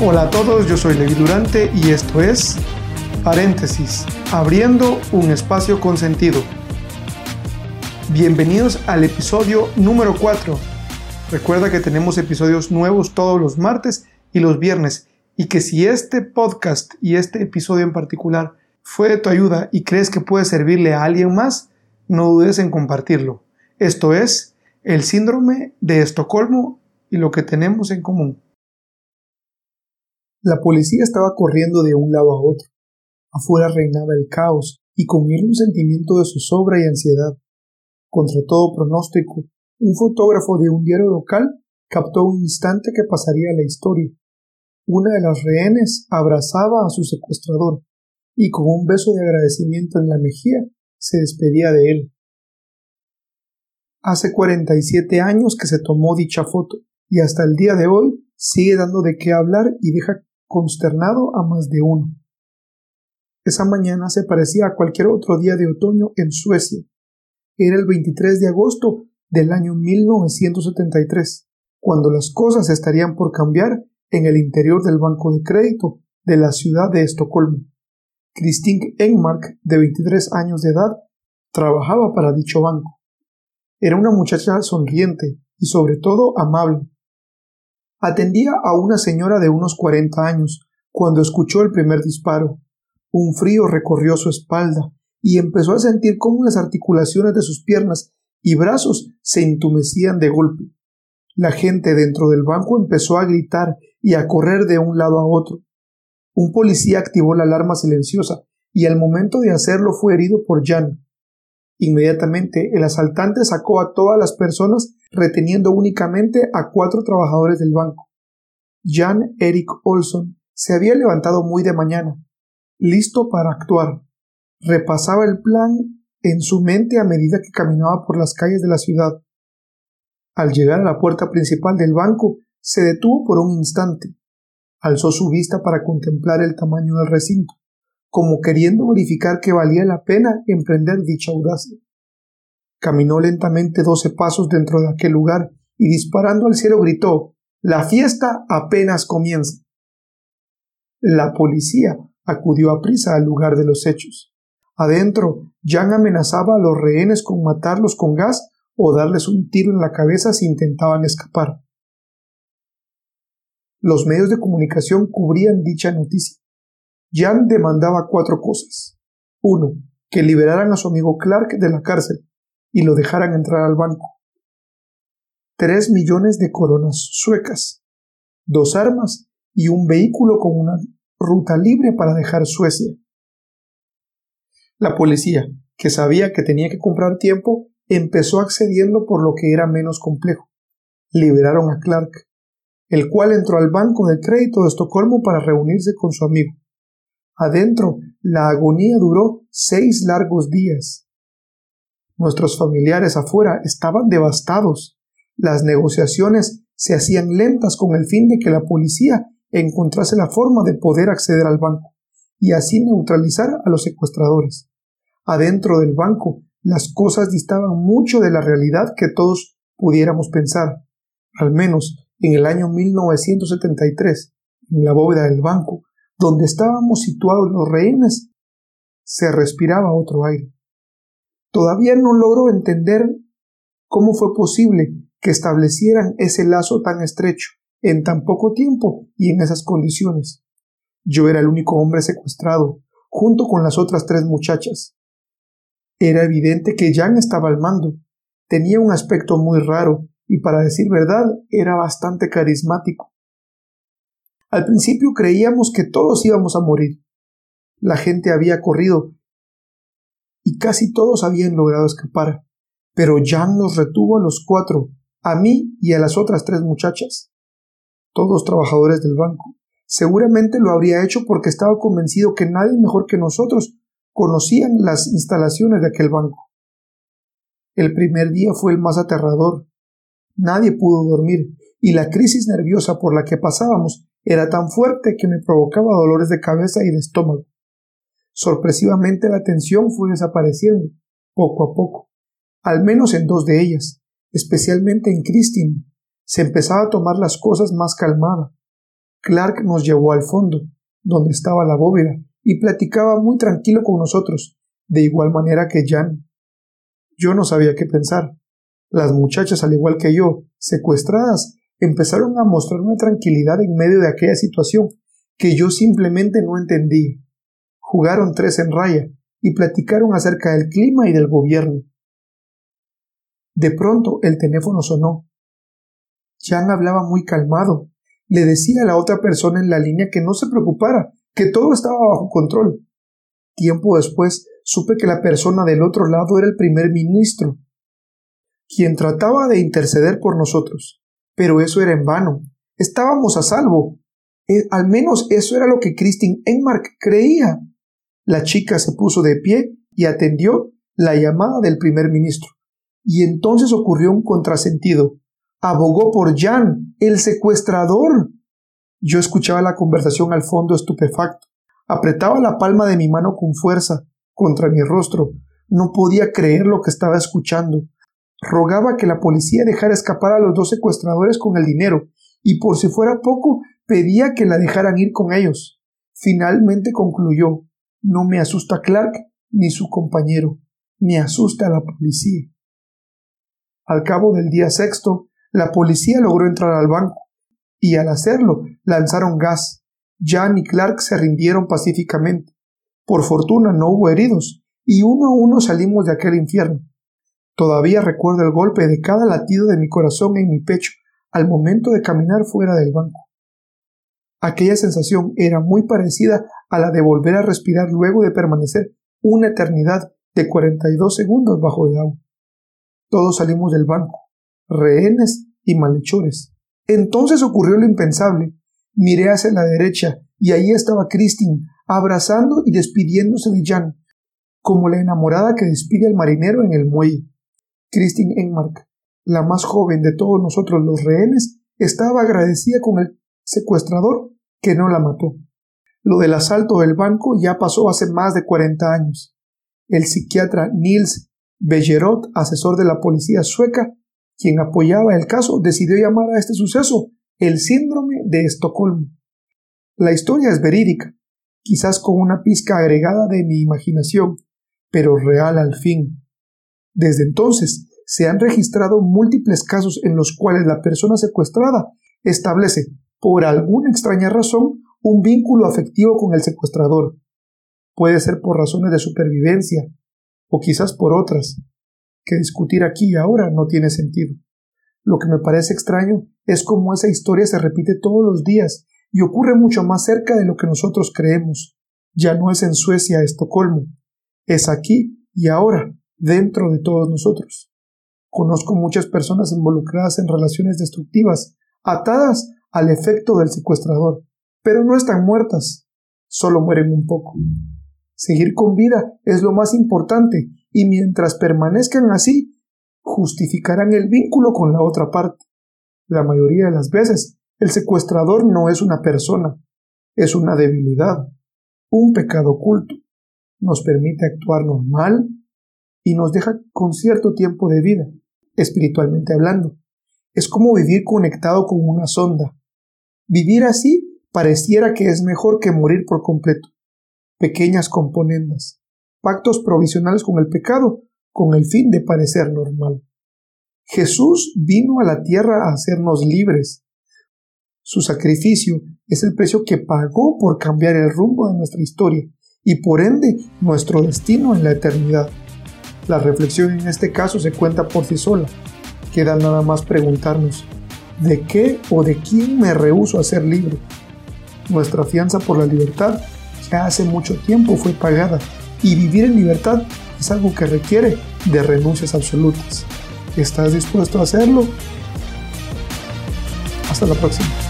Hola a todos, yo soy Levi Durante y esto es Paréntesis, abriendo un espacio con sentido. Bienvenidos al episodio número 4. Recuerda que tenemos episodios nuevos todos los martes y los viernes y que si este podcast y este episodio en particular fue de tu ayuda y crees que puede servirle a alguien más, no dudes en compartirlo. Esto es el síndrome de Estocolmo y lo que tenemos en común. La policía estaba corriendo de un lado a otro. Afuera reinaba el caos y con él un sentimiento de zozobra y ansiedad. Contra todo pronóstico, un fotógrafo de un diario local captó un instante que pasaría a la historia. Una de las rehenes abrazaba a su secuestrador y con un beso de agradecimiento en la mejilla se despedía de él. Hace 47 años que se tomó dicha foto y hasta el día de hoy sigue dando de qué hablar y deja consternado a más de uno. Esa mañana se parecía a cualquier otro día de otoño en Suecia. Era el 23 de agosto del año 1973, cuando las cosas estarían por cambiar en el interior del banco de crédito de la ciudad de Estocolmo. Christine Engmark, de 23 años de edad, trabajaba para dicho banco. Era una muchacha sonriente y sobre todo amable, Atendía a una señora de unos cuarenta años cuando escuchó el primer disparo. Un frío recorrió su espalda y empezó a sentir cómo las articulaciones de sus piernas y brazos se entumecían de golpe. La gente dentro del banco empezó a gritar y a correr de un lado a otro. Un policía activó la alarma silenciosa y al momento de hacerlo fue herido por Jan. Inmediatamente el asaltante sacó a todas las personas reteniendo únicamente a cuatro trabajadores del banco. Jan Eric Olson se había levantado muy de mañana, listo para actuar. Repasaba el plan en su mente a medida que caminaba por las calles de la ciudad. Al llegar a la puerta principal del banco, se detuvo por un instante. Alzó su vista para contemplar el tamaño del recinto, como queriendo verificar que valía la pena emprender dicha audacia. Caminó lentamente doce pasos dentro de aquel lugar y disparando al cielo gritó La fiesta apenas comienza. La policía acudió a prisa al lugar de los hechos. Adentro, Jan amenazaba a los rehenes con matarlos con gas o darles un tiro en la cabeza si intentaban escapar. Los medios de comunicación cubrían dicha noticia. Jan demandaba cuatro cosas. Uno, que liberaran a su amigo Clark de la cárcel y lo dejaran entrar al banco. Tres millones de coronas suecas, dos armas y un vehículo con una ruta libre para dejar Suecia. La policía, que sabía que tenía que comprar tiempo, empezó accediendo por lo que era menos complejo. Liberaron a Clark, el cual entró al banco de crédito de Estocolmo para reunirse con su amigo. Adentro, la agonía duró seis largos días. Nuestros familiares afuera estaban devastados. Las negociaciones se hacían lentas con el fin de que la policía encontrase la forma de poder acceder al banco y así neutralizar a los secuestradores. Adentro del banco las cosas distaban mucho de la realidad que todos pudiéramos pensar. Al menos en el año 1973, en la bóveda del banco, donde estábamos situados los rehenes, se respiraba otro aire. Todavía no logro entender cómo fue posible que establecieran ese lazo tan estrecho en tan poco tiempo y en esas condiciones. Yo era el único hombre secuestrado, junto con las otras tres muchachas. Era evidente que Jan estaba al mando. Tenía un aspecto muy raro y, para decir verdad, era bastante carismático. Al principio creíamos que todos íbamos a morir. La gente había corrido y casi todos habían logrado escapar, pero Jan nos retuvo a los cuatro, a mí y a las otras tres muchachas. Todos trabajadores del banco. Seguramente lo habría hecho porque estaba convencido que nadie mejor que nosotros conocían las instalaciones de aquel banco. El primer día fue el más aterrador. Nadie pudo dormir, y la crisis nerviosa por la que pasábamos era tan fuerte que me provocaba dolores de cabeza y de estómago. Sorpresivamente la tensión fue desapareciendo, poco a poco, al menos en dos de ellas, especialmente en Christine. Se empezaba a tomar las cosas más calmada. Clark nos llevó al fondo, donde estaba la bóveda, y platicaba muy tranquilo con nosotros, de igual manera que Jan. Yo no sabía qué pensar. Las muchachas, al igual que yo, secuestradas, empezaron a mostrar una tranquilidad en medio de aquella situación que yo simplemente no entendía. Jugaron tres en raya y platicaron acerca del clima y del gobierno. De pronto el teléfono sonó. Jan hablaba muy calmado. Le decía a la otra persona en la línea que no se preocupara, que todo estaba bajo control. Tiempo después supe que la persona del otro lado era el primer ministro, quien trataba de interceder por nosotros. Pero eso era en vano. Estábamos a salvo. Eh, al menos eso era lo que Christine Enmark creía. La chica se puso de pie y atendió la llamada del primer ministro. Y entonces ocurrió un contrasentido. Abogó por Jan, el secuestrador. Yo escuchaba la conversación al fondo estupefacto. Apretaba la palma de mi mano con fuerza contra mi rostro. No podía creer lo que estaba escuchando. Rogaba que la policía dejara escapar a los dos secuestradores con el dinero, y por si fuera poco, pedía que la dejaran ir con ellos. Finalmente concluyó No me asusta Clark ni su compañero, me asusta la policía. Al cabo del día sexto, la policía logró entrar al banco, y al hacerlo lanzaron gas. Jan y Clark se rindieron pacíficamente. Por fortuna no hubo heridos, y uno a uno salimos de aquel infierno. Todavía recuerdo el golpe de cada latido de mi corazón en mi pecho al momento de caminar fuera del banco. Aquella sensación era muy parecida a la de volver a respirar luego de permanecer una eternidad de 42 segundos bajo el agua. Todos salimos del banco, rehenes y malhechores. Entonces ocurrió lo impensable. Miré hacia la derecha y allí estaba Christine, abrazando y despidiéndose de Jan, como la enamorada que despide al marinero en el muelle. Christine Enmark, la más joven de todos nosotros los rehenes, estaba agradecida con el secuestrador que no la mató. Lo del asalto del banco ya pasó hace más de 40 años. El psiquiatra Niels Bellerot, asesor de la policía sueca, quien apoyaba el caso, decidió llamar a este suceso el síndrome de Estocolmo. La historia es verídica, quizás con una pizca agregada de mi imaginación, pero real al fin. Desde entonces se han registrado múltiples casos en los cuales la persona secuestrada establece, por alguna extraña razón, un vínculo afectivo con el secuestrador. Puede ser por razones de supervivencia, o quizás por otras, que discutir aquí y ahora no tiene sentido. Lo que me parece extraño es cómo esa historia se repite todos los días y ocurre mucho más cerca de lo que nosotros creemos. Ya no es en Suecia, Estocolmo, es aquí y ahora, dentro de todos nosotros. Conozco muchas personas involucradas en relaciones destructivas, atadas al efecto del secuestrador, pero no están muertas, solo mueren un poco. Seguir con vida es lo más importante y mientras permanezcan así, justificarán el vínculo con la otra parte. La mayoría de las veces el secuestrador no es una persona, es una debilidad, un pecado oculto. Nos permite actuar normal y nos deja con cierto tiempo de vida, espiritualmente hablando. Es como vivir conectado con una sonda. Vivir así pareciera que es mejor que morir por completo. Pequeñas componendas, pactos provisionales con el pecado, con el fin de parecer normal. Jesús vino a la tierra a hacernos libres, su sacrificio es el precio que pagó por cambiar el rumbo de nuestra historia y por ende nuestro destino en la eternidad. La reflexión en este caso se cuenta por sí sola. Queda nada más preguntarnos, ¿de qué o de quién me rehúso a ser libre? Nuestra fianza por la libertad ya hace mucho tiempo fue pagada y vivir en libertad es algo que requiere de renuncias absolutas. ¿Estás dispuesto a hacerlo? Hasta la próxima.